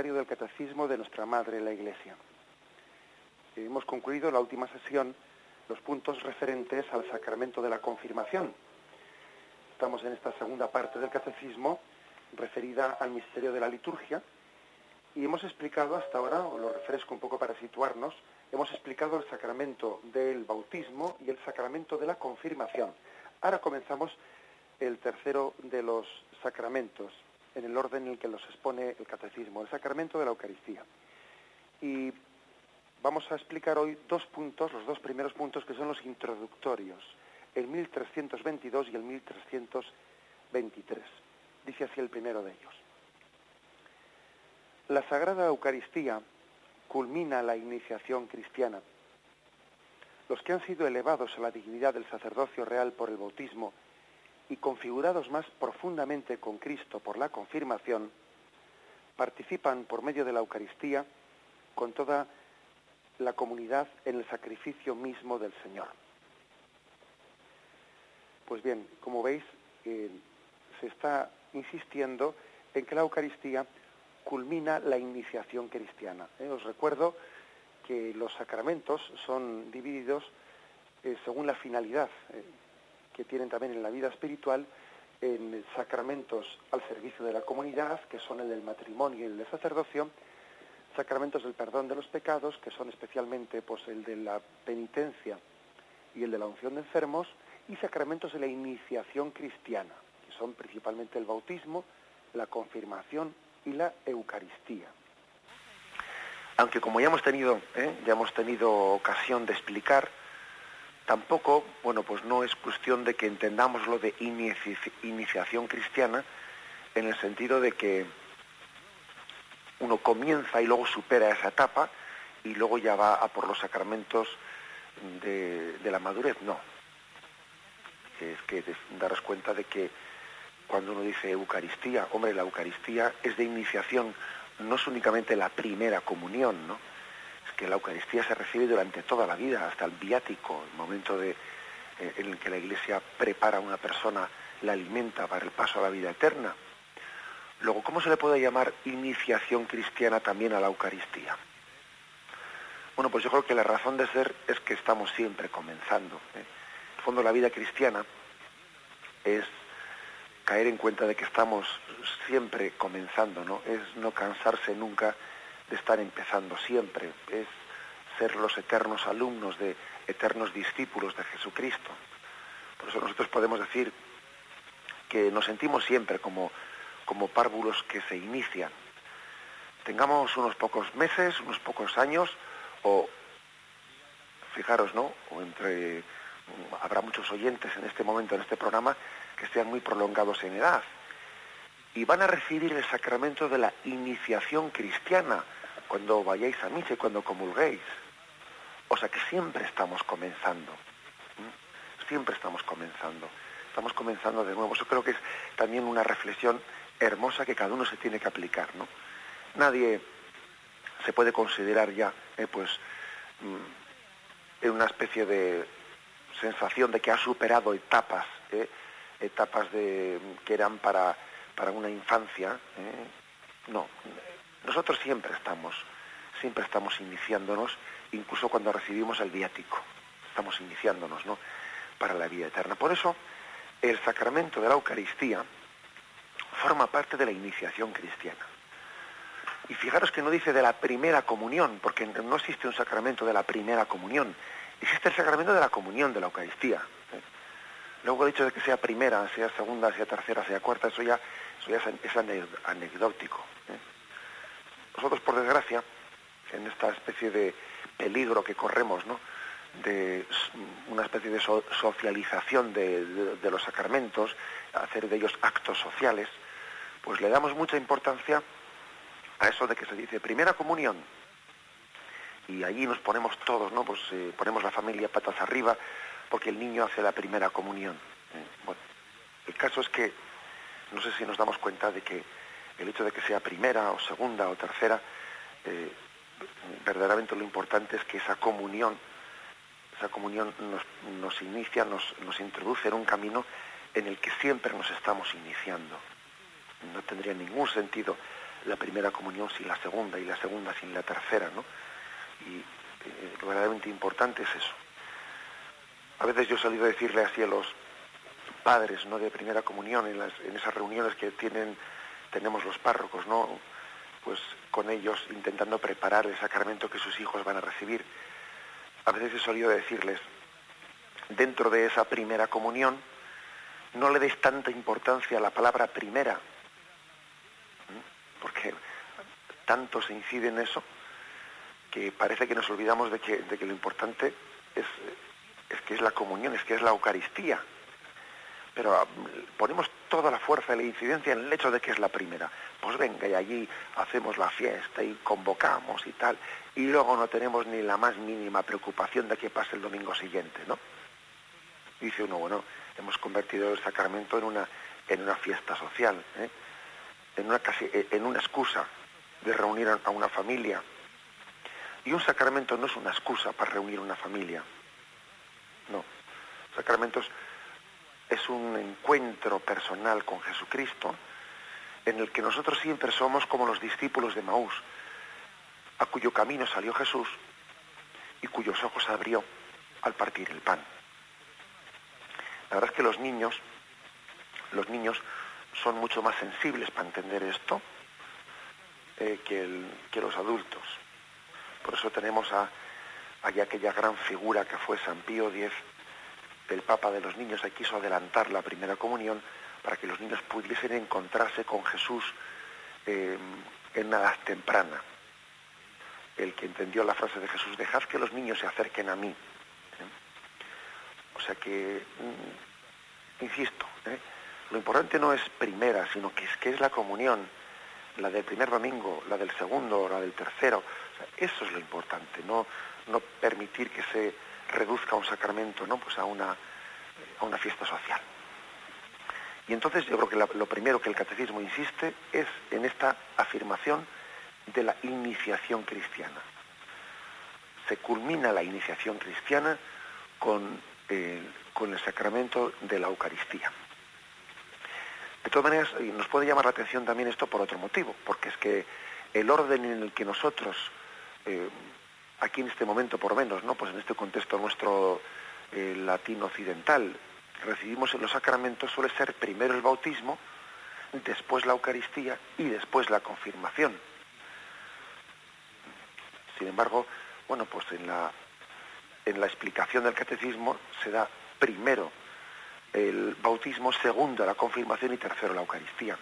Comentario del Catecismo de nuestra Madre la Iglesia. Hemos concluido la última sesión los puntos referentes al sacramento de la confirmación. Estamos en esta segunda parte del Catecismo referida al misterio de la liturgia y hemos explicado hasta ahora, o lo refresco un poco para situarnos, hemos explicado el sacramento del bautismo y el sacramento de la confirmación. Ahora comenzamos el tercero de los sacramentos, en el orden en el que los expone el catecismo, el sacramento de la Eucaristía. Y vamos a explicar hoy dos puntos, los dos primeros puntos que son los introductorios, el 1322 y el 1323. Dice así el primero de ellos. La Sagrada Eucaristía culmina la iniciación cristiana. Los que han sido elevados a la dignidad del sacerdocio real por el bautismo y configurados más profundamente con Cristo por la confirmación, participan por medio de la Eucaristía con toda la comunidad en el sacrificio mismo del Señor. Pues bien, como veis, eh, se está insistiendo en que la Eucaristía culmina la iniciación cristiana. ¿eh? Os recuerdo que los sacramentos son divididos eh, según la finalidad que tienen también en la vida espiritual en sacramentos al servicio de la comunidad, que son el del matrimonio y el del sacerdocio, sacramentos del perdón de los pecados, que son especialmente pues, el de la penitencia y el de la unción de enfermos, y sacramentos de la iniciación cristiana, que son principalmente el bautismo, la confirmación y la Eucaristía. Aunque como ya hemos tenido, ¿eh? ya hemos tenido ocasión de explicar, Tampoco, bueno, pues no es cuestión de que entendamos lo de iniciación cristiana en el sentido de que uno comienza y luego supera esa etapa y luego ya va a por los sacramentos de, la madurez. No. Es que daros cuenta de que cuando uno dice Eucaristía, hombre, la Eucaristía es de iniciación, no es únicamente la primera comunión, ¿no? Que la Eucaristía se recibe durante toda la vida, hasta el viático, el momento de, eh, en el que la Iglesia prepara a una persona, la alimenta para el paso a la vida eterna. Luego, ¿cómo se le puede llamar iniciación cristiana también a la Eucaristía? Bueno, pues yo creo que la razón de ser es que estamos siempre comenzando. ¿eh? En el fondo, la vida cristiana es caer en cuenta de que estamos siempre comenzando, ¿no? Es no cansarse nunca de estar empezando siempre, es ser los eternos alumnos de eternos discípulos de Jesucristo. Por eso nosotros podemos decir que nos sentimos siempre como, como párvulos que se inician. Tengamos unos pocos meses, unos pocos años, o fijaros, ¿no? O entre habrá muchos oyentes en este momento, en este programa, que sean muy prolongados en edad. Y van a recibir el sacramento de la iniciación cristiana, cuando vayáis a misa y cuando comulguéis. O sea que siempre estamos comenzando. Siempre estamos comenzando. Estamos comenzando de nuevo. Eso creo que es también una reflexión hermosa que cada uno se tiene que aplicar. ¿no? Nadie se puede considerar ya eh, pues mm, en una especie de sensación de que ha superado etapas, eh, etapas de, que eran para, para una infancia. Eh. No, nosotros siempre estamos, siempre estamos iniciándonos, incluso cuando recibimos el viático, estamos iniciándonos, ¿no? Para la vida eterna. Por eso, el sacramento de la Eucaristía forma parte de la iniciación cristiana. Y fijaros que no dice de la primera comunión, porque no existe un sacramento de la primera comunión, existe el sacramento de la comunión de la Eucaristía. ¿eh? Luego el hecho de que sea primera, sea segunda, sea tercera, sea cuarta, eso ya, eso ya es, anecdótico. ¿eh? Nosotros, por desgracia, en esta especie de peligro que corremos, ¿no? de una especie de socialización de, los sacramentos, hacer de ellos actos sociales, pues le damos mucha importancia a eso de que se dice primera comunión. Y allí nos ponemos todos, ¿no? Pues eh, ponemos la familia patas arriba porque el niño hace la primera comunión. Bueno, el caso es que no sé si nos damos cuenta de que el hecho de que sea primera o segunda o tercera, eh, verdaderamente lo importante es que esa comunión esa comunión nos, inicia, nos, nos introduce en un camino en el que siempre nos estamos iniciando. No tendría ningún sentido la primera comunión sin la segunda y la segunda sin la tercera, ¿no? Y eh, lo verdaderamente importante es eso. A veces yo he salido a decirle así a los padres, ¿no? De primera comunión en, las, en esas reuniones que tienen, tenemos los párrocos, ¿no? Pues con ellos intentando preparar el sacramento que sus hijos van a recibir. A veces he solido decirles, dentro de esa primera comunión, no le des tanta importancia a la palabra primera, porque tanto se incide en eso que parece que nos olvidamos de que, de que lo importante es, es que es la comunión, es que es la Eucaristía pero ah, ponemos toda la fuerza y la incidencia en el hecho de que es la primera. Pues venga, y allí hacemos la fiesta y convocamos y tal, y luego no tenemos ni la más mínima preocupación de que pase el domingo siguiente, ¿no? Dice uno, bueno, hemos convertido el sacramento en una, en una fiesta social, ¿eh? en, una casi, eh, en una excusa de reunir a una familia. Y un sacramento no es una excusa para reunir una familia. No. Sacramentos es un encuentro personal con Jesucristo en el que nosotros siempre somos como los discípulos de Maús, a cuyo camino salió Jesús y cuyos ojos abrió al partir el pan. La verdad es que los niños, los niños son mucho más sensibles para entender esto eh, que, los adultos. Por eso tenemos a, a aquella gran figura que fue San Pío X, el Papa de los niños quiso adelantar la primera comunión para que los niños pudiesen encontrarse con Jesús eh, en una edad temprana. El que entendió la frase de Jesús, dejad que los niños se acerquen a mí. ¿eh? O sea que, mm, insisto, ¿eh? lo importante no es primera, sino que es, que es la comunión, la del primer domingo, la del segundo, la del tercero. eso es lo importante, no, no permitir que se reduzca un sacramento ¿no? pues a, una, a una fiesta social. Y entonces yo creo que lo primero que el catecismo insiste es en esta afirmación de la iniciación cristiana. Se culmina la iniciación cristiana con, con el sacramento de la Eucaristía. De todas maneras, nos puede llamar la atención también esto por otro motivo, porque es que el orden en el que nosotros eh, aquí en este momento por menos, ¿no? Pues en este contexto nuestro eh, latino occidental, recibimos en los sacramentos suele ser primero el bautismo, después la Eucaristía y después la confirmación. Sin embargo, bueno, pues en la, en la explicación del catecismo se da primero el bautismo, segundo la confirmación y tercero la Eucaristía.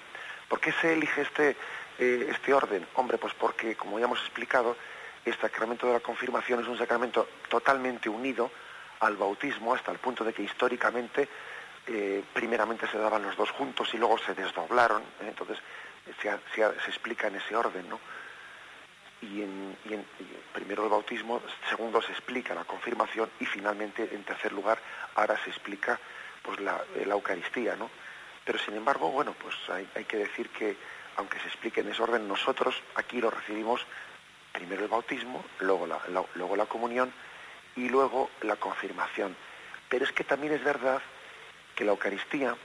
¿Por qué se elige este, eh, este orden? Hombre, pues porque, como ya hemos explicado, el sacramento de la confirmación es un sacramento totalmente unido al bautismo hasta el punto de que históricamente eh, primeramente se daban los dos juntos y luego se desdoblaron, ¿eh? entonces se, explica en ese orden, ¿no? Y, en, primero el bautismo, segundo se explica la confirmación y finalmente, en tercer lugar, ahora se explica pues la, Eucaristía, ¿no? Pero sin embargo, bueno, pues hay, hay que decir que aunque se explique en ese orden, nosotros aquí lo recibimos primero el bautismo, luego la, luego la comunión y luego la confirmación. Pero es que también es verdad que la Eucaristía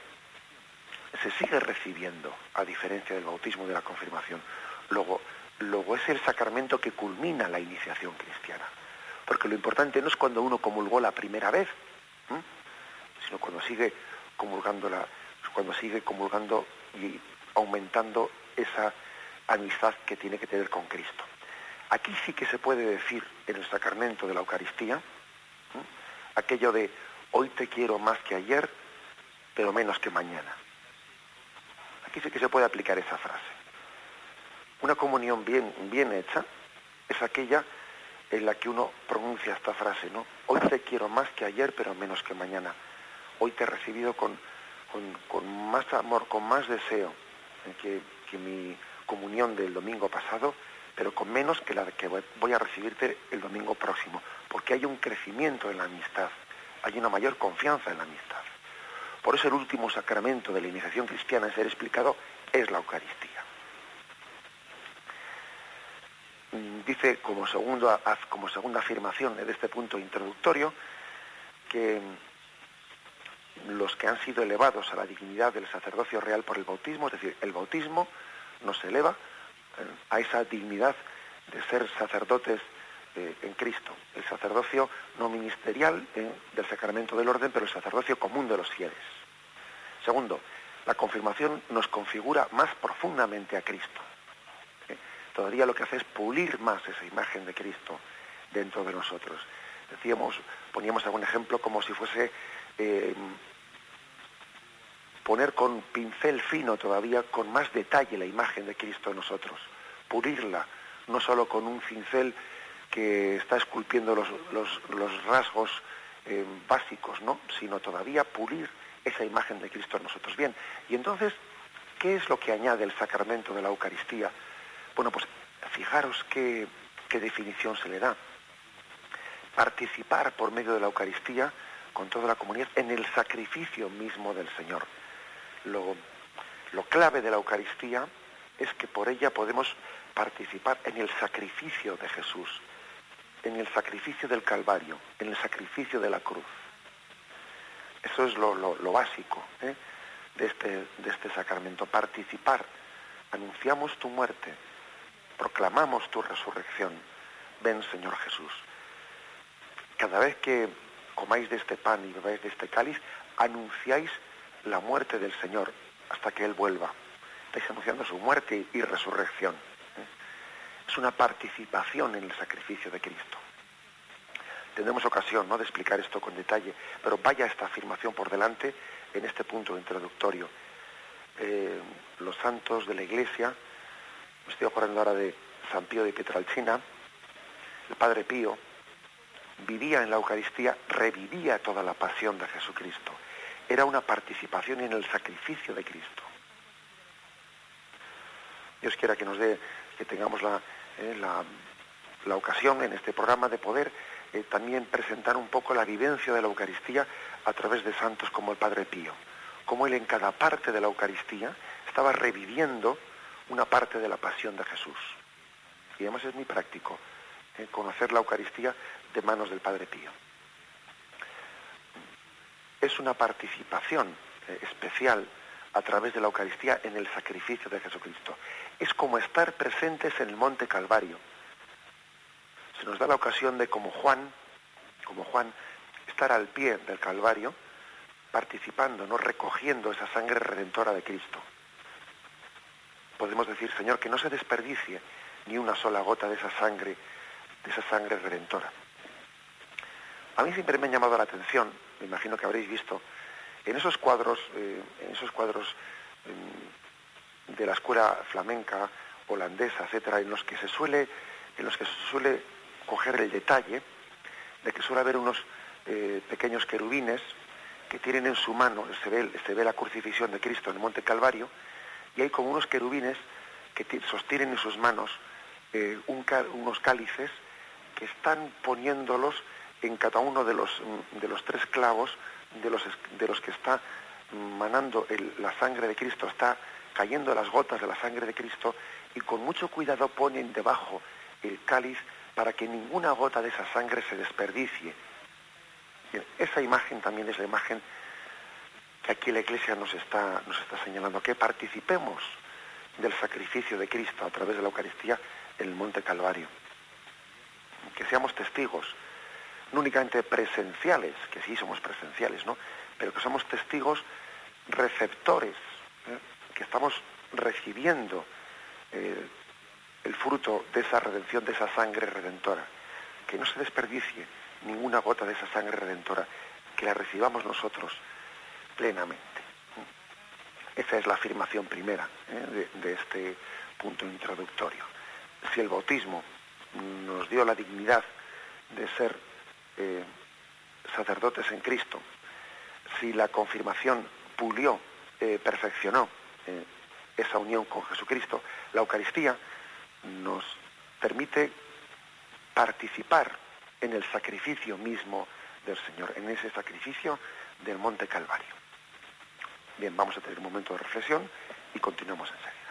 se sigue recibiendo, a diferencia del bautismo y de la confirmación. Luego, luego es el sacramento que culmina la iniciación cristiana. Porque lo importante no es cuando uno comulgó la primera vez, sino cuando sigue comulgando la, cuando sigue comulgando y aumentando esa amistad que tiene que tener con Cristo. Aquí sí que se puede decir en el sacramento de la Eucaristía aquello de hoy te quiero más que ayer, pero menos que mañana. Aquí sí que se puede aplicar esa frase. Una comunión bien, bien hecha es aquella en la que uno pronuncia esta frase, ¿no? Hoy te quiero más que ayer, pero menos que mañana. Hoy te he recibido con, con, más amor, con más deseo que, que mi comunión del domingo pasado, pero con menos que la que voy a recibirte el domingo próximo, porque hay un crecimiento en la amistad, hay una mayor confianza en la amistad. Por eso el último sacramento de la iniciación cristiana en ser explicado es la Eucaristía. Mm, dice como, como segunda afirmación de este punto introductorio que los que han sido elevados a la dignidad del sacerdocio real por el bautismo, es decir, el bautismo nos eleva a esa dignidad de ser sacerdotes eh, en Cristo, el sacerdocio no ministerial eh, del sacramento del orden, pero el sacerdocio común de los fieles. Segundo, la confirmación nos configura más profundamente a Cristo. Todavía lo que hace es pulir más esa imagen de Cristo dentro de nosotros. Decíamos, poníamos algún ejemplo como si fuese poner con pincel fino todavía, con más detalle la imagen de Cristo en nosotros, pulirla, no solo con un cincel que está esculpiendo los, rasgos eh, básicos, ¿no? sino todavía pulir esa imagen de Cristo en nosotros. Bien, y entonces, ¿qué es lo que añade el sacramento de la Eucaristía? Bueno, pues fijaros qué definición se le da. Participar por medio de la Eucaristía con toda la comunidad en el sacrificio mismo del Señor lo, clave de la Eucaristía es que por ella podemos participar en el sacrificio de Jesús, en el sacrificio del Calvario, en el sacrificio de la cruz. Eso es lo, básico ¿eh? de, este, de este sacramento, participar. Anunciamos tu muerte, proclamamos tu resurrección. Ven, Señor Jesús. Cada vez que comáis de este pan y bebáis de este cáliz, anunciáis la muerte del Señor hasta que Él vuelva. Estáis anunciando su muerte y resurrección. ¿eh? Es una participación en el sacrificio de Cristo. Tendremos ocasión ¿no? de explicar esto con detalle, pero vaya esta afirmación por delante en este punto introductorio. Eh, los santos de la Iglesia, estoy acordando ahora de San Pío de Pietralcina, el Padre Pío, vivía en la Eucaristía, revivía toda la pasión de Jesucristo era una participación en el sacrificio de Cristo. Dios quiera que nos dé, que tengamos la, eh, la, ocasión en este programa de poder eh, también presentar un poco la vivencia de la Eucaristía a través de santos como el Padre Pío, como él en cada parte de la Eucaristía estaba reviviendo una parte de la pasión de Jesús. Y además es muy práctico eh, conocer la Eucaristía de manos del Padre Pío es una participación eh, especial a través de la Eucaristía en el sacrificio de Jesucristo. Es como estar presentes en el Monte Calvario. Se nos da la ocasión de, como Juan, como Juan, estar al pie del Calvario, participando, no recogiendo esa sangre redentora de Cristo. Podemos decir, Señor, que no se desperdicie ni una sola gota de esa sangre, de esa sangre redentora. A mí siempre me ha llamado la atención me imagino que habréis visto, en esos cuadros, eh, en esos cuadros em, de la escuela flamenca, holandesa, etcétera, en los que se suele, en los que se suele coger el detalle de que suele haber unos eh, pequeños querubines que tienen en su mano, se ve, se ve la crucifixión de Cristo en el Monte Calvario, y hay como unos querubines que sostienen en sus manos eh, unos cálices que están poniéndolos en cada uno de los, de los tres clavos de los, de los que está manando la sangre de Cristo, está cayendo las gotas de la sangre de Cristo y con mucho cuidado ponen debajo el cáliz para que ninguna gota de esa sangre se desperdicie. esa imagen también es la imagen que aquí la Iglesia nos está, nos está señalando, que participemos del sacrificio de Cristo a través de la Eucaristía en el Monte Calvario, que seamos testigos no únicamente presenciales, que sí somos presenciales, ¿no? Pero que somos testigos receptores, ¿eh? que estamos recibiendo eh, el fruto de esa redención, de esa sangre redentora. Que no se desperdicie ninguna gota de esa sangre redentora, que la recibamos nosotros plenamente. Esa es la afirmación primera ¿eh? de, este punto introductorio. Si el bautismo nos dio la dignidad de ser eh, sacerdotes en Cristo, si la confirmación pulió, eh, perfeccionó esa unión con Jesucristo, la Eucaristía nos permite participar en el sacrificio mismo del Señor, en ese sacrificio del Monte Calvario. Bien, vamos a tener un momento de reflexión y continuamos enseguida.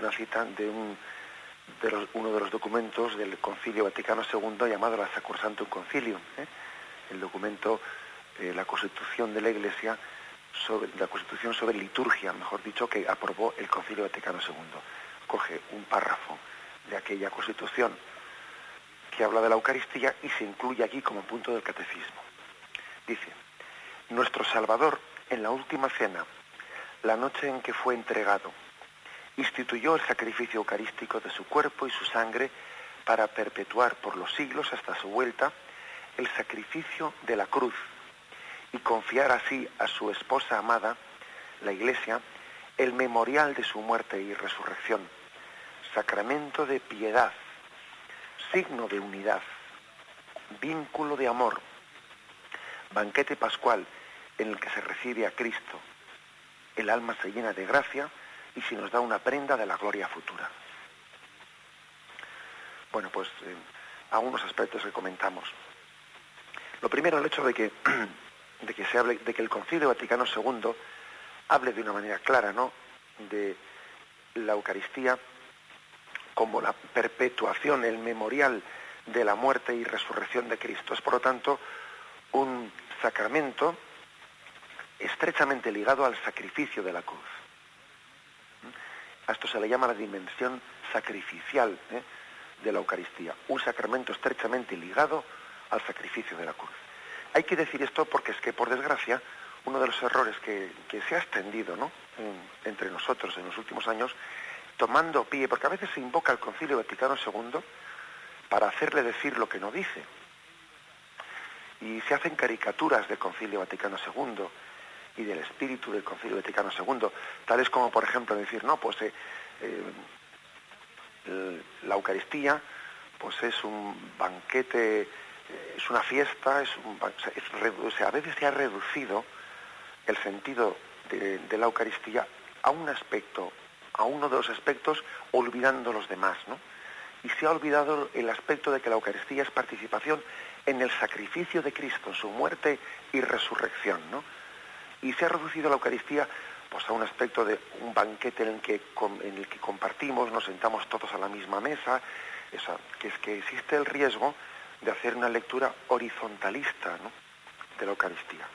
Una cita de, un, de uno de los documentos del Concilio Vaticano II llamado la Sacrosantum Concilium, ¿eh? el documento, eh, la Constitución de la Iglesia, sobre, la Constitución sobre liturgia, mejor dicho, que aprobó el Concilio Vaticano II. Coge un párrafo de aquella Constitución que habla de la Eucaristía y se incluye aquí como punto del catecismo. Dice, nuestro Salvador en la última cena, la noche en que fue entregado, instituyó el sacrificio eucarístico de su cuerpo y su sangre para perpetuar por los siglos hasta su vuelta el sacrificio de la cruz y confiar así a su esposa amada, la Iglesia, el memorial de su muerte y resurrección, sacramento de piedad, signo de unidad, vínculo de amor, banquete pascual en el que se recibe a Cristo. El alma se llena de gracia, y si nos da una prenda de la gloria futura. Bueno, pues eh, algunos aspectos que comentamos. Lo primero, el hecho de que, de que se hable, de que el Concilio Vaticano II hable de una manera clara, ¿no? de la Eucaristía como la perpetuación, el memorial de la muerte y resurrección de Cristo. Es por lo tanto un sacramento estrechamente ligado al sacrificio de la cruz. A esto se le llama la dimensión sacrificial ¿eh? de la Eucaristía, un sacramento estrechamente ligado al sacrificio de la cruz. Hay que decir esto porque es que, por desgracia, uno de los errores que, se ha extendido entre nosotros en los últimos años, tomando pie, porque a veces se invoca al Concilio Vaticano II para hacerle decir lo que no dice. Y se hacen caricaturas del Concilio Vaticano II, y del espíritu del Concilio Vaticano II, tales como, por ejemplo, decir, no, pues eh, eh, la Eucaristía pues es un banquete, eh, es una fiesta, es un, a veces se ha reducido el sentido de, de, la Eucaristía a un aspecto, a uno de los aspectos, olvidando los demás, ¿no? Y se ha olvidado el aspecto de que la Eucaristía es participación en el sacrificio de Cristo, en su muerte y resurrección, ¿no? Y se ha reducido la Eucaristía pues, a un aspecto de un banquete en el que, en el que compartimos, nos sentamos todos a la misma mesa, que es que existe el riesgo de hacer una lectura horizontalista de la Eucaristía,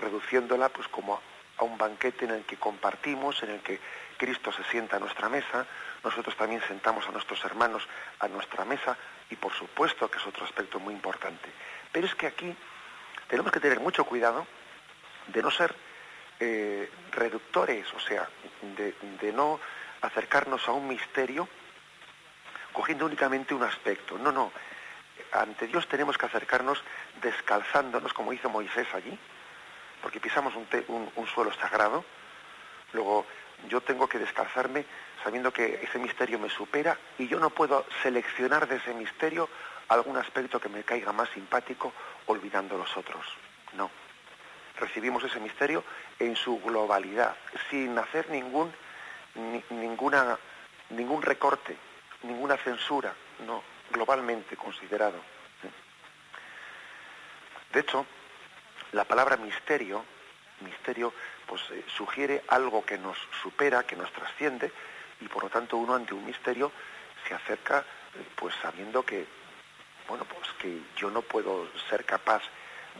reduciéndola pues como a un banquete en el que compartimos, en el que Cristo se sienta a nuestra mesa, nosotros también sentamos a nuestros hermanos a nuestra mesa y por supuesto que es otro aspecto muy importante. Pero es que aquí tenemos que tener mucho cuidado de no ser eh, reductores, o sea, de, no acercarnos a un misterio cogiendo únicamente un aspecto. No, no. Ante Dios tenemos que acercarnos descalzándonos, como hizo Moisés allí, porque pisamos un, un suelo sagrado. Luego yo tengo que descalzarme sabiendo que ese misterio me supera y yo no puedo seleccionar de ese misterio algún aspecto que me caiga más simpático olvidando los otros. No. Recibimos ese misterio en su globalidad, sin hacer ningún, ninguna, ningún recorte, ninguna censura, no, globalmente considerado. De hecho, la palabra misterio, misterio, pues eh, sugiere algo que nos supera, que nos trasciende, y por lo tanto uno ante un misterio se acerca, eh, pues sabiendo que, bueno, pues que yo no puedo ser capaz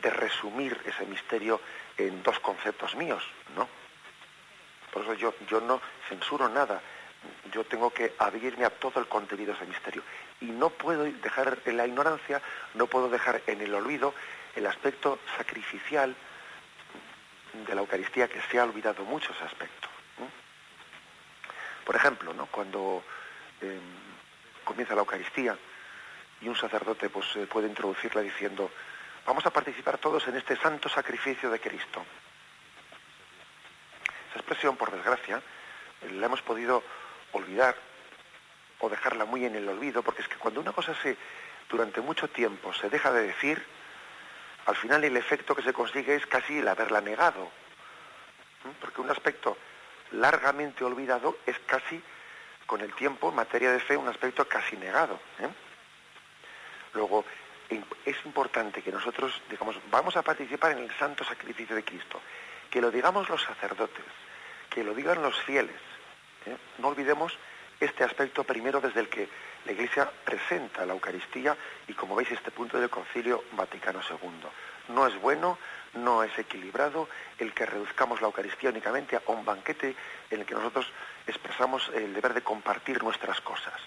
de resumir ese misterio en dos conceptos míos, ¿no? Por eso yo, yo no censuro nada, yo tengo que abrirme a todo el contenido de ese misterio. Y no puedo dejar en la ignorancia, no puedo dejar en el olvido el aspecto sacrificial de la Eucaristía, que se ha olvidado mucho ese aspecto. Por ejemplo, ¿no? cuando em, comienza la Eucaristía y un sacerdote pues, puede introducirla diciendo, Vamos a participar todos en este santo sacrificio de Cristo. Esa expresión, por desgracia, la hemos podido olvidar o dejarla muy en el olvido, porque es que cuando una cosa se, durante mucho tiempo se deja de decir, al final el efecto que se consigue es casi el haberla negado. Porque un aspecto largamente olvidado es casi, con el tiempo, en materia de fe, un aspecto casi negado. ¿eh? Luego, es importante que nosotros digamos, vamos a participar en el santo sacrificio de Cristo, que lo digamos los sacerdotes, que lo digan los fieles. ¿eh? No olvidemos este aspecto primero desde el que la Iglesia presenta la Eucaristía y como veis este punto del Concilio Vaticano II. No es bueno, no es equilibrado el que reduzcamos la Eucaristía únicamente a un banquete en el que nosotros expresamos el deber de compartir nuestras cosas.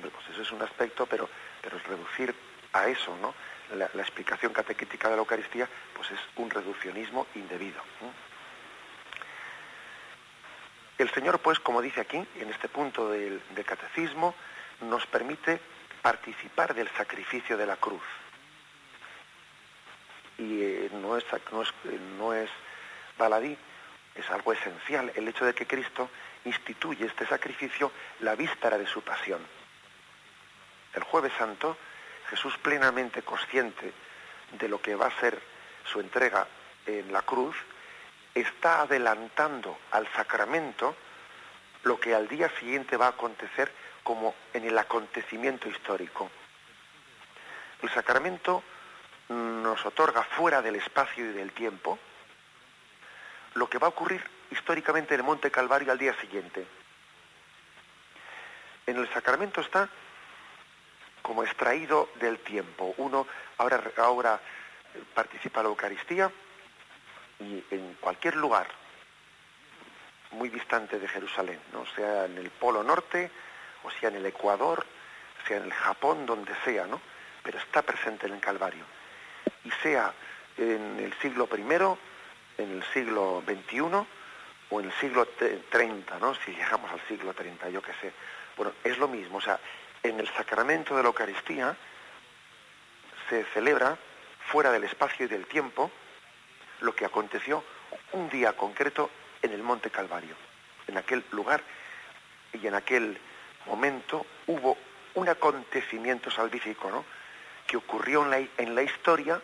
pues eso es un aspecto, pero, pero es reducir a eso, ¿no? La, explicación catequética de la Eucaristía, pues es un reduccionismo indebido. El Señor, pues, como dice aquí, en este punto del, catecismo, nos permite participar del sacrificio de la cruz. Y eh, no, es, no, es, no es baladí, es algo esencial el hecho de que Cristo instituye este sacrificio la víspera de su pasión. El jueves santo Jesús plenamente consciente de lo que va a ser su entrega en la cruz, está adelantando al sacramento lo que al día siguiente va a acontecer como en el acontecimiento histórico. El sacramento nos otorga fuera del espacio y del tiempo lo que va a ocurrir históricamente en el Monte Calvario al día siguiente. En el sacramento está como extraído del tiempo. Uno ahora, ahora participa en la Eucaristía y en cualquier lugar muy distante de Jerusalén, ¿no? sea en el Polo Norte, o sea en el Ecuador, sea en el Japón, donde sea, ¿no? pero está presente en el Calvario. Y sea en el siglo I, en el siglo XXI o en el siglo 30, ¿no? si llegamos al siglo 30, yo qué sé. Bueno, es lo mismo, o sea, en el sacramento de la Eucaristía se celebra fuera del espacio y del tiempo lo que aconteció un día concreto en el Monte Calvario. En aquel lugar y en aquel momento hubo un acontecimiento salvífico ¿no? que ocurrió en la, historia,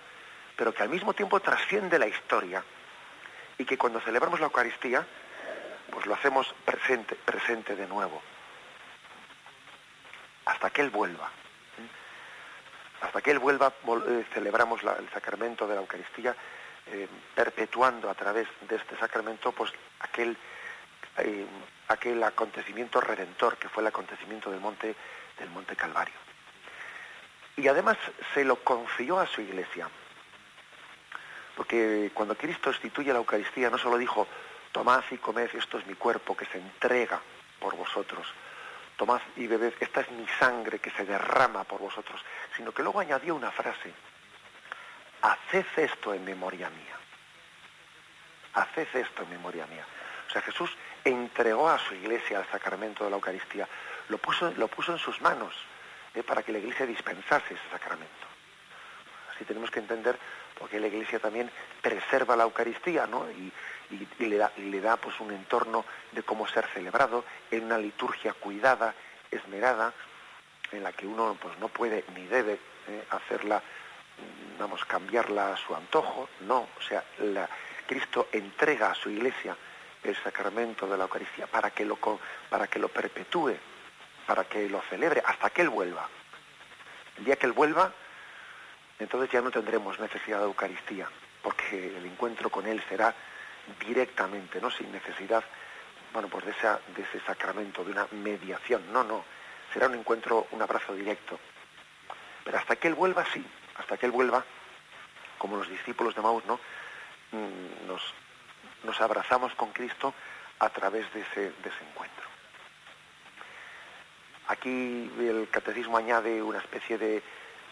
pero que al mismo tiempo trasciende la historia. Y que cuando celebramos la Eucaristía, pues lo hacemos presente de nuevo hasta que Él vuelva. Hasta que Él vuelva, eh, celebramos el sacramento de la Eucaristía eh, perpetuando a través de este sacramento pues aquel eh, aquel acontecimiento redentor que fue el acontecimiento del monte del monte Calvario y además se lo confió a su iglesia porque cuando Cristo instituye la Eucaristía no solo dijo tomad y comed esto es mi cuerpo que se entrega por vosotros tomad y bebed esta es mi sangre que se derrama por vosotros sino que luego añadió una frase haced esto en memoria mía. Haced esto en memoria mía. O sea, Jesús entregó a su iglesia el sacramento de la Eucaristía, lo puso, lo puso en sus manos eh, para que la iglesia dispensase ese sacramento. Así tenemos que entender porque la iglesia también preserva la Eucaristía, ¿no? Y, le da, le da pues un entorno de cómo ser celebrado en una liturgia cuidada, esmerada, en la que uno pues no puede ni debe eh, hacerla vamos, cambiarla a su antojo, no, o sea, la, Cristo entrega a su iglesia el sacramento de la Eucaristía para que lo, para que lo perpetúe, para que lo celebre, hasta que Él vuelva. El día que Él vuelva, entonces ya no tendremos necesidad de Eucaristía, porque el encuentro con Él será directamente, ¿no? Sin necesidad, bueno, pues de, esa, de ese sacramento, de una mediación. No, no. Será un encuentro, un abrazo directo. Pero hasta que Él vuelva, sí hasta que Él vuelva, como los discípulos de Maús, ¿no? Mm, nos, nos abrazamos con Cristo a través de ese, de ese encuentro. Aquí el catecismo añade una especie de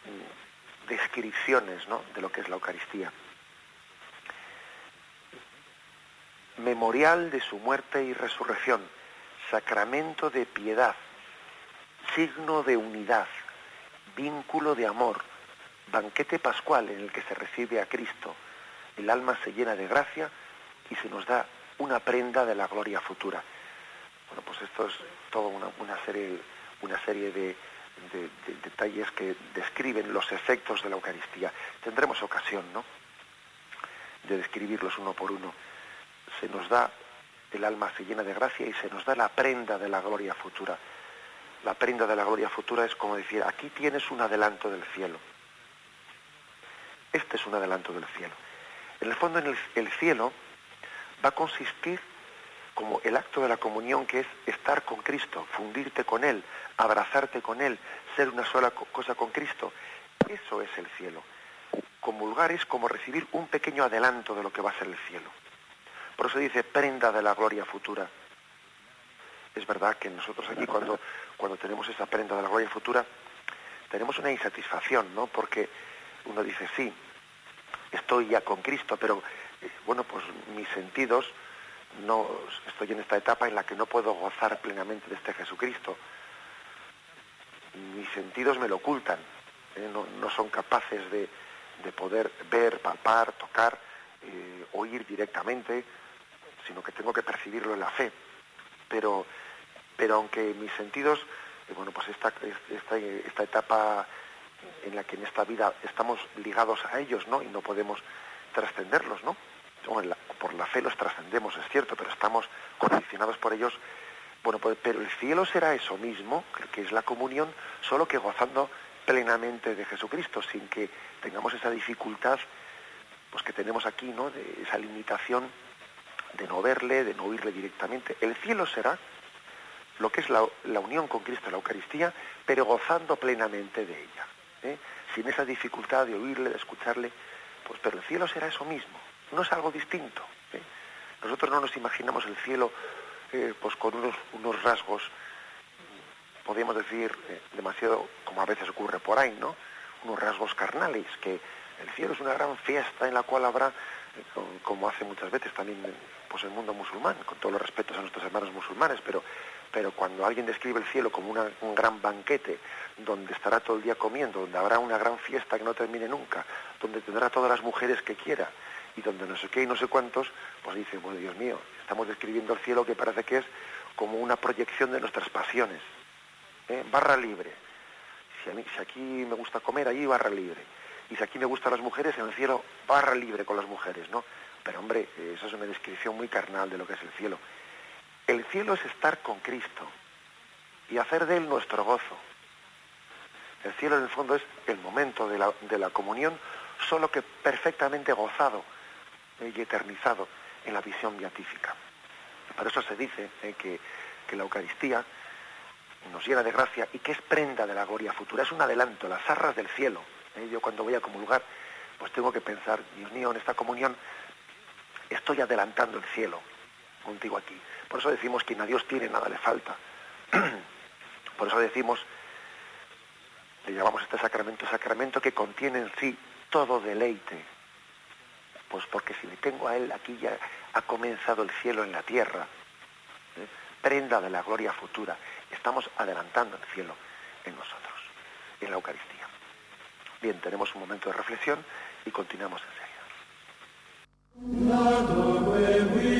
mm, descripciones ¿no? de lo que es la Eucaristía. Memorial de su muerte y resurrección, sacramento de piedad, signo de unidad, vínculo de amor, banquete pascual en el que se recibe a Cristo. El alma se llena de gracia y se nos da una prenda de la gloria futura. Bueno, pues esto es toda una, serie, una serie de, detalles que describen los efectos de la Eucaristía. Tendremos ocasión, ¿no?, de describirlos uno por uno. Se nos da, el alma se llena de gracia y se nos da la prenda de la gloria futura. La prenda de la gloria futura es como decir, aquí tienes un adelanto del cielo este es un adelanto del cielo. En el fondo, en el, cielo va a consistir como el acto de la comunión que es estar con Cristo, fundirte con Él, abrazarte con Él, ser una sola cosa con Cristo. Eso es el cielo. Comulgar es como recibir un pequeño adelanto de lo que va a ser el cielo. Por eso dice prenda de la gloria futura. Es verdad que nosotros aquí cuando, cuando tenemos esa prenda de la gloria futura, tenemos una insatisfacción, ¿no? Porque uno dice, sí, estoy ya con Cristo, pero eh, bueno, pues mis sentidos, no estoy en esta etapa en la que no puedo gozar plenamente de este Jesucristo. Mis sentidos me lo ocultan, ¿eh? no, son capaces de, poder ver, palpar, tocar, eh, oír directamente, sino que tengo que percibirlo en la fe. Pero, pero aunque mis sentidos, bueno, pues esta, esta, esta etapa en la que en esta vida estamos ligados a ellos, ¿no? Y no podemos trascenderlos, ¿no? por la fe los trascendemos, es cierto, pero estamos condicionados por ellos. Bueno, pues, pero el cielo será eso mismo, que es la comunión, solo que gozando plenamente de Jesucristo, sin que tengamos esa dificultad pues que tenemos aquí, ¿no? De esa limitación de no verle, de no oírle directamente. El cielo será lo que es la, unión con Cristo, la Eucaristía, pero gozando plenamente de ella. ¿eh? sin esa dificultad de oírle, de escucharle, pues pero el cielo será eso mismo, no es algo distinto. ¿eh? Nosotros no nos imaginamos el cielo eh, pues con unos, unos rasgos, podríamos decir, demasiado, como a veces ocurre por ahí, ¿no? Unos rasgos carnales, que el cielo es una gran fiesta en la cual habrá, como hace muchas veces también pues el mundo musulmán, con todos los respetos a nuestros hermanos musulmanes, pero pero cuando alguien describe el cielo como un gran banquete, donde estará todo el día comiendo, donde habrá una gran fiesta que no termine nunca, donde tendrá todas las mujeres que quiera, y donde no sé qué y no sé cuántos, pues dice, bueno, Dios mío, estamos describiendo el cielo que parece que es como una proyección de nuestras pasiones. ¿eh? Barra libre. Si aquí me gusta comer, allí barra libre. Y si aquí me gustan las mujeres, en el cielo barra libre con las mujeres, ¿no? Pero hombre, eso es una descripción muy carnal de lo que es el cielo. El cielo es estar con Cristo y hacer de Él nuestro gozo. El cielo en el fondo es el momento de la, comunión, solo que perfectamente gozado y eternizado en la visión beatífica. Por eso se dice eh, que, que, la Eucaristía nos llena de gracia y que es prenda de la gloria futura, es un adelanto, las arras del cielo. Eh, yo cuando voy a comulgar, pues tengo que pensar, Dios mío, en esta comunión estoy adelantando el cielo contigo aquí. Por eso decimos que a Dios tiene, nada le falta. Por eso decimos, le llamamos este sacramento, sacramento que contiene en sí todo deleite. Pues porque si le tengo a Él, aquí ya ha comenzado el cielo en la tierra. ¿eh? Prenda de la gloria futura. Estamos adelantando el cielo en nosotros, en la Eucaristía. Bien, tenemos un momento de reflexión y continuamos enseguida.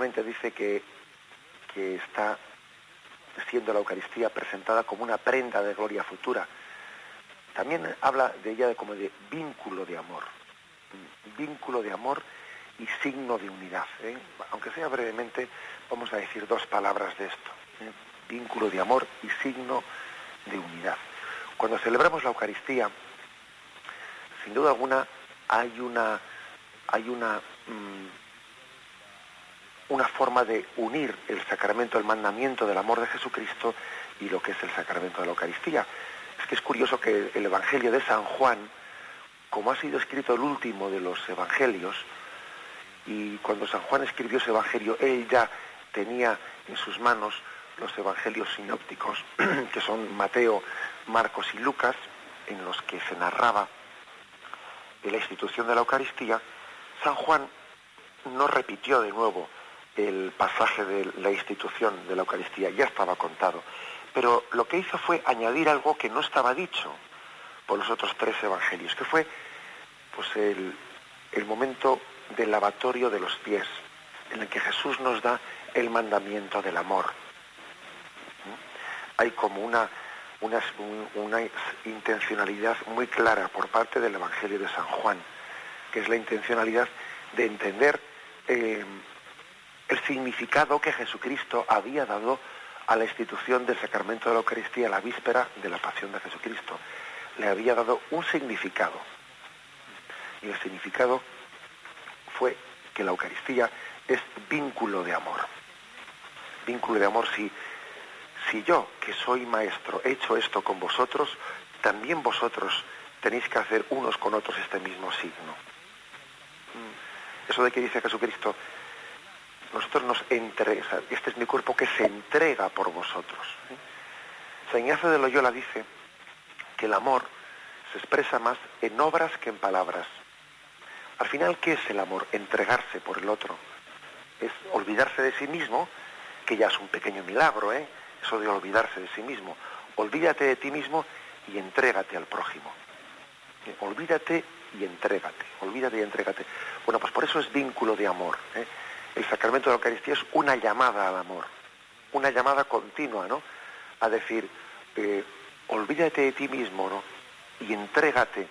Dice que, que está siendo la Eucaristía presentada como una prenda de gloria futura. También habla de ella como de vínculo de amor, vínculo de amor y signo de unidad. ¿eh? Aunque sea brevemente, vamos a decir dos palabras de esto. ¿eh? Vínculo de amor y signo de unidad. Cuando celebramos la Eucaristía, sin duda alguna hay una, hay una mm, una forma de unir el sacramento, el mandamiento del amor de Jesucristo y lo que es el sacramento de la Eucaristía. Es que es curioso que el Evangelio de San Juan, como ha sido escrito el último de los Evangelios, y cuando San Juan escribió ese Evangelio, él ya tenía en sus manos los Evangelios sinópticos, que son Mateo, Marcos y Lucas, en los que se narraba la institución de la Eucaristía, San Juan no repitió de nuevo el pasaje de la institución de la Eucaristía, ya estaba contado. Pero lo que hizo fue añadir algo que no estaba dicho por los otros tres evangelios, que fue pues el, el momento del lavatorio de los pies, en el que Jesús nos da el mandamiento del amor. Hay como una, una, una, intencionalidad muy clara por parte del Evangelio de San Juan, que es la intencionalidad de entender eh, el significado que Jesucristo había dado a la institución del sacramento de la Eucaristía la víspera de la pasión de Jesucristo. Le había dado un significado. Y el significado fue que la Eucaristía es vínculo de amor. Vínculo de amor si, si yo, que soy maestro, he hecho esto con vosotros, también vosotros tenéis que hacer unos con otros este mismo signo. Mm. Eso de que dice Jesucristo, nosotros nos entrega, este es mi cuerpo que se entrega por vosotros. ¿eh? San Ignacio de Loyola dice que el amor se expresa más en obras que en palabras. Al final, ¿qué es el amor? Entregarse por el otro. Es olvidarse de sí mismo, que ya es un pequeño milagro, ¿eh? Eso de olvidarse de sí mismo. Olvídate de ti mismo y entrégate al prójimo. ¿Eh? Olvídate y entrégate. Olvídate y entrégate. Bueno, pues por eso es vínculo de amor. ¿eh? El sacramento de la Eucaristía es una llamada al amor. Una llamada continua, ¿no? A decir, eh, olvídate de ti mismo, ¿no? Y entrégate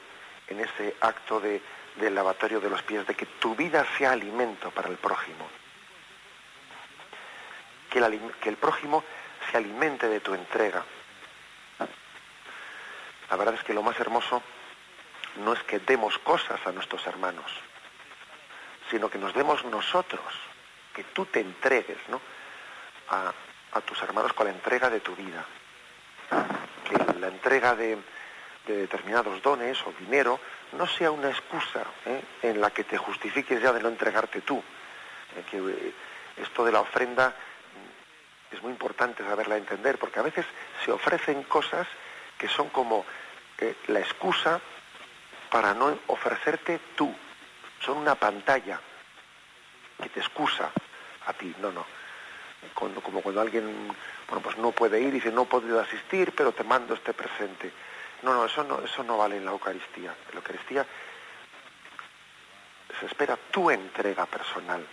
en ese acto de, del lavatorio de los pies, de que tu vida sea alimento para el prójimo. Que el, que el prójimo se alimente de tu entrega. La verdad es que lo más hermoso no es que demos cosas a nuestros hermanos, sino que nos demos nosotros, que tú te entregues ¿no? a, tus hermanos con la entrega de tu vida. Que la entrega de, determinados dones o dinero no sea una excusa ¿eh? en la que te justifiques ya de no entregarte tú. Eh, que eh, esto de la ofrenda es muy importante saberla entender, porque a veces se ofrecen cosas que son como la excusa para no ofrecerte tú. Son una pantalla que te excusa a ti. No, no. como cuando alguien bueno, pues no puede ir y dice no he podido asistir, pero te mando este presente. No, no, eso no, eso no vale en la Eucaristía. En la Eucaristía se espera tu entrega personal.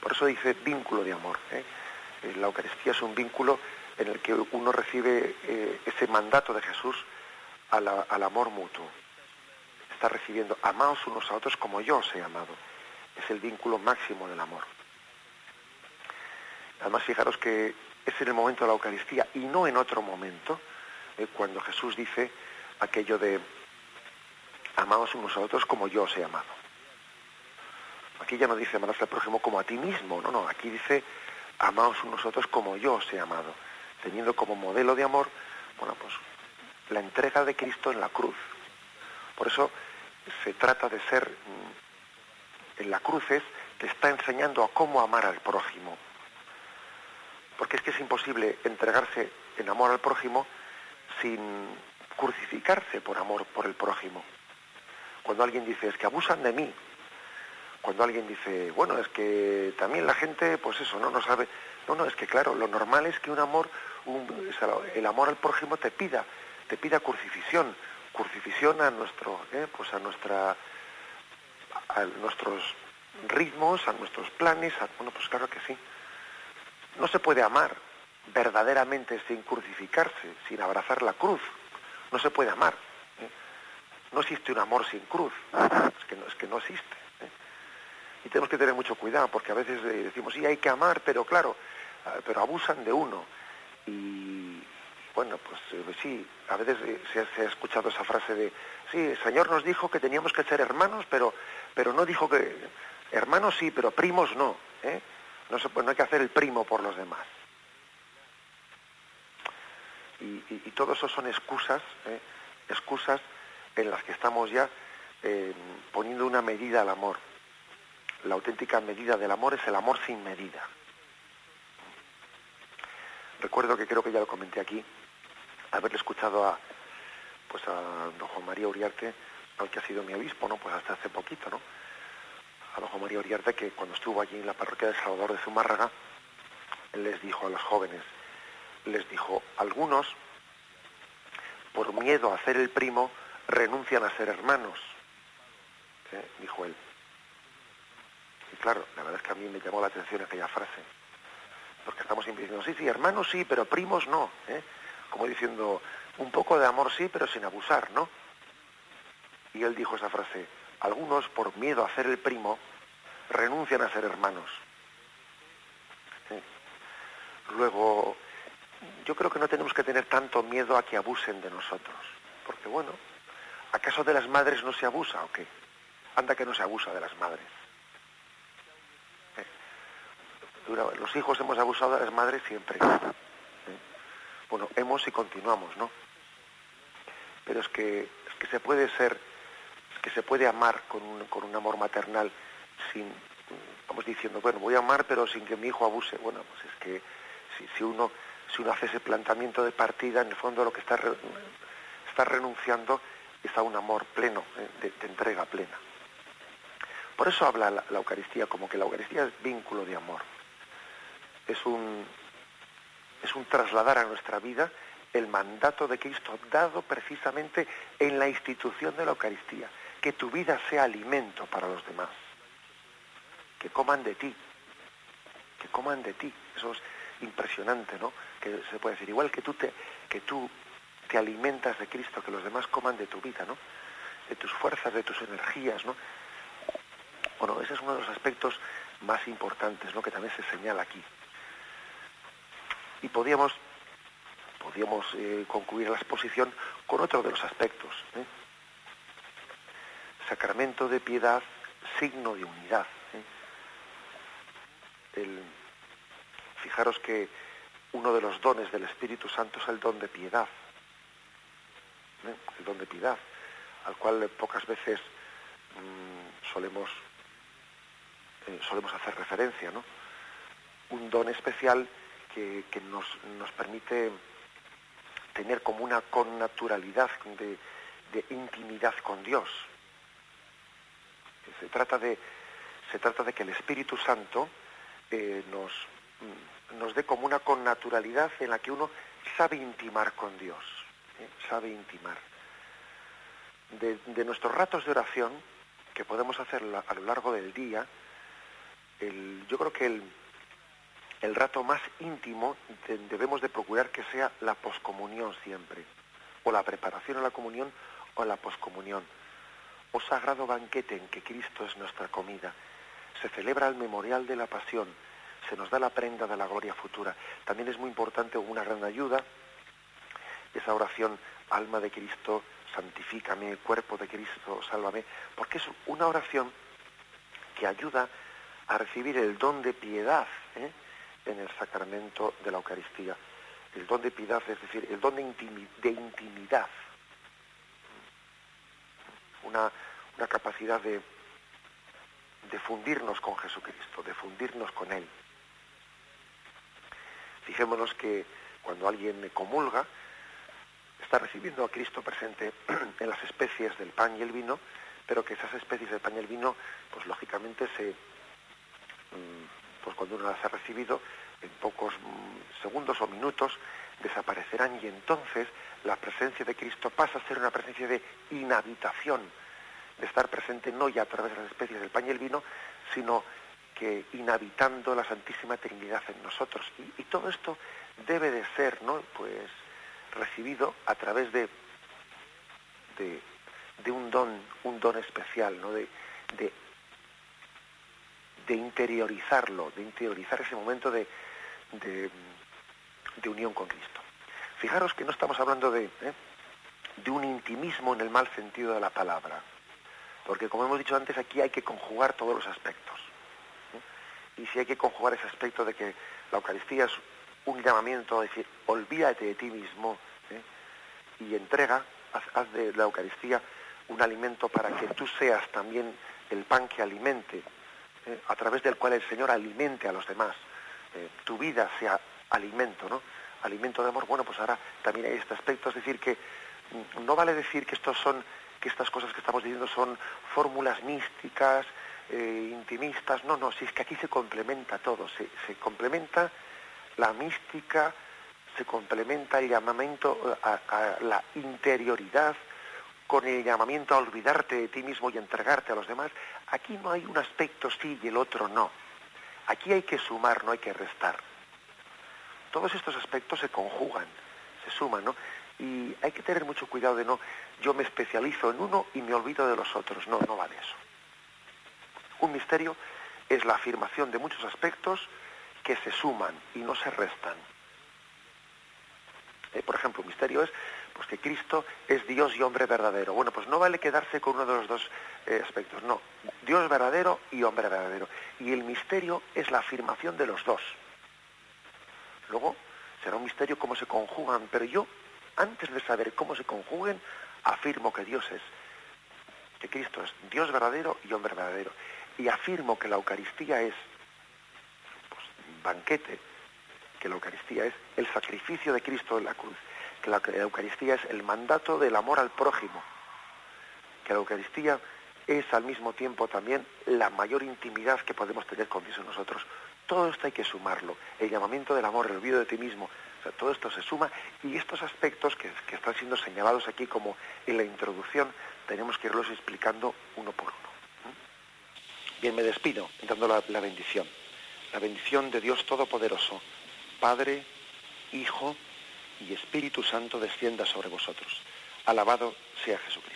Por eso dice vínculo de amor. ¿eh? La Eucaristía es un vínculo en el que uno recibe eh, ese mandato de Jesús al amor mutuo. Está recibiendo, amaos unos a otros como yo os he amado. Es el vínculo máximo del amor. Además, fijaros que es en el momento de la Eucaristía y no en otro momento, eh, cuando Jesús dice aquello de amaos unos a otros como yo os he amado. Aquí ya no dice amarás al prójimo como a ti mismo, no, no, aquí dice amaos unos a otros como yo os he amado, teniendo como modelo de amor, bueno, pues la entrega de Cristo en la cruz. Por eso se trata de ser, mm, en la cruz es, te está enseñando a cómo amar al prójimo. Porque es que es imposible entregarse en amor al prójimo sin crucificarse por amor por el prójimo. Cuando alguien dice, es que abusan de mí, cuando alguien dice, bueno, es que también la gente, pues eso, no, no sabe, no, no, es que claro, lo normal es que un amor, el amor al prójimo te pida te pida crucifixión, crucifixión a nuestro, ¿eh? pues a nuestra, a nuestros ritmos, a nuestros planes, bueno, pues claro que sí. No se puede amar verdaderamente sin crucificarse, sin abrazar la cruz. No se puede amar. ¿eh? No existe un amor sin cruz. Es que no, es que no existe. ¿eh? Y tenemos que tener mucho cuidado, porque a veces decimos, sí, hay que amar, pero claro, pero abusan de uno. Y, bueno, pues eh, sí, a veces eh, se, ha escuchado esa frase de, sí, el Señor nos dijo que teníamos que ser hermanos, pero, pero no dijo que, hermanos sí, pero primos no, ¿eh? No, se, no hay que hacer el primo por los demás. Y, todo eso son excusas, ¿eh? excusas en las que estamos ya poniendo una medida al amor. La auténtica medida del amor es el amor sin medida. Recuerdo que creo que ya lo comenté aquí, haberle escuchado a, pues a don Juan María Uriarte, al que ha sido mi obispo, ¿no? Pues hasta hace. Uriarte, que cuando estuvo allí en la parroquia de Salvador de Zumárraga, les dijo a los jóvenes, les dijo, algunos, por miedo a hacer el primo, renuncian a ser hermanos, dijo él. Y claro, la verdad es que a mí me llamó la atención aquella frase, porque estamos siempre diciendo, sí, sí, hermanos sí, pero primos no. ¿eh? como diciendo, un poco de amor sí, pero sin abusar, ¿no? Y él dijo esa frase, algunos por miedo a ser el primo renuncian a ser hermanos. Luego, yo creo que no tenemos que tener tanto miedo a que abusen de nosotros, porque bueno, ¿acaso de las madres no se abusa o qué? Anda que no se abusa de las madres. Los hijos hemos abusado de las madres siempre. Bueno, hemos y continuamos, ¿no? Pero es que, es que se puede ser, es que se puede amar con un, con un amor maternal sin vamos diciendo, bueno, voy a amar pero sin que mi hijo abuse. Bueno, pues es que si, uno si uno hace ese planteamiento de partida, en el fondo lo que está, está renunciando es a un amor pleno, eh, de, entrega plena. Por eso habla la, Eucaristía como que la Eucaristía es vínculo de amor. Es un, es un trasladar a nuestra vida el mandato de Cristo dado precisamente en la institución de la Eucaristía, que tu vida sea alimento para los demás, que coman de ti, que coman de ti. Eso es impresionante, ¿no? Que se puede decir, igual que tú te, que tú te alimentas de Cristo, que los demás coman de tu vida, ¿no? De tus fuerzas, de tus energías, ¿no? Bueno, ese es uno de los aspectos más importantes, ¿no? Que también se señala aquí. Y podíamos, podíamos eh, concluir la exposición con otro de los aspectos. ¿eh? Sacramento de piedad, signo de unidad. ¿Eh? El, fijaros que uno de los dones del Espíritu Santo es el don de piedad. El don de piedad, al cual pocas veces mm, solemos, eh, solemos hacer referencia, ¿no? Un don especial que, nos, nos, permite tener como una connaturalidad de, de intimidad con Dios. Se trata de, se trata de que el Espíritu Santo eh, nos, mm, nos dé como una connaturalidad en la que uno sabe intimar con Dios, ¿eh? sabe intimar. De, nuestros ratos de oración, que podemos hacer a lo largo del día, yo creo que el, el rato más íntimo debemos de procurar que sea la poscomunión siempre, o la preparación a la comunión o la poscomunión, o sagrado banquete en que Cristo es nuestra comida. Se celebra el memorial de la pasión, se nos da la prenda de la gloria futura. También es muy importante, una gran ayuda, esa oración, alma de Cristo, santifícame, cuerpo de Cristo, sálvame, porque es una oración que ayuda a recibir el don de piedad ¿eh? en el sacramento de la Eucaristía. El don de piedad, es decir, el don de, intimidad. Una, una capacidad de, de fundirnos con Jesucristo, de fundirnos con Él. Fijémonos que cuando alguien comulga, está recibiendo a Cristo presente en las especies del pan y el vino, pero que esas especies del pan y el vino, pues lógicamente se, mm, pues cuando uno las ha recibido, en pocos mm, segundos o minutos desaparecerán y entonces la presencia de Cristo pasa a ser una presencia de inhabitación, de estar presente no ya a través de las especies del pan y el vino, sino que inhabitando la Santísima Trinidad en nosotros. Y, todo esto debe de ser, ¿no? Pues recibido a través de, de, un don, un don especial, ¿no? De, de, interiorizarlo, de interiorizar ese momento de, de, unión con Cristo. Fijaros que no estamos hablando de, ¿eh? de un intimismo en el mal sentido de la palabra, porque como hemos dicho antes, aquí hay que conjugar todos los aspectos y si hay que conjugar ese aspecto de que la Eucaristía es un llamamiento a decir, olvídate de ti mismo ¿eh? y entrega, haz, de la Eucaristía un alimento para que tú seas también el pan que alimente, ¿eh? a través del cual el Señor alimente a los demás. ¿eh? tu vida sea alimento, ¿no? Alimento de amor. Bueno, pues ahora también hay este aspecto, es decir, que mm, no vale decir que estos son, estas cosas que estamos diciendo son fórmulas místicas, eh, intimistas, no, no, si es que aquí se complementa todo, se, complementa la mística, se complementa el llamamiento a, la interioridad con el llamamiento a olvidarte de ti mismo y entregarte a los demás. Aquí no hay un aspecto sí y el otro no. Aquí hay que sumar, no hay que restar. Todos estos aspectos se conjugan, se suman, ¿no? Y hay que tener mucho cuidado de no, yo me especializo en uno y me olvido de los otros. No, no vale eso. Un misterio es la afirmación de muchos aspectos que se suman y no se restan. Eh, por ejemplo, un misterio es pues, que Cristo es Dios y hombre verdadero. Bueno, pues no vale quedarse con uno de los dos eh, aspectos, no. Dios verdadero y hombre verdadero. Y el misterio es la afirmación de los dos. Luego será un misterio cómo se conjugan, pero yo, antes de saber cómo se conjuguen, afirmo que Dios es, que Cristo es Dios verdadero y hombre verdadero y afirmo que la Eucaristía es pues, banquete, que la Eucaristía es el sacrificio de Cristo en la cruz, que la Eucaristía es el mandato del amor al prójimo, que la Eucaristía es al mismo tiempo también la mayor intimidad que podemos tener con Dios en nosotros. Todo esto hay que sumarlo. El llamamiento del amor, el olvido de ti mismo. Todo esto se suma y estos aspectos que, están siendo señalados aquí como en la introducción, tenemos que irlos explicando uno por uno. ¿Mm? Bien, me despido dando la, la bendición. La bendición de Dios Todopoderoso, Padre, Hijo y Espíritu Santo descienda sobre vosotros. Alabado sea Jesucristo.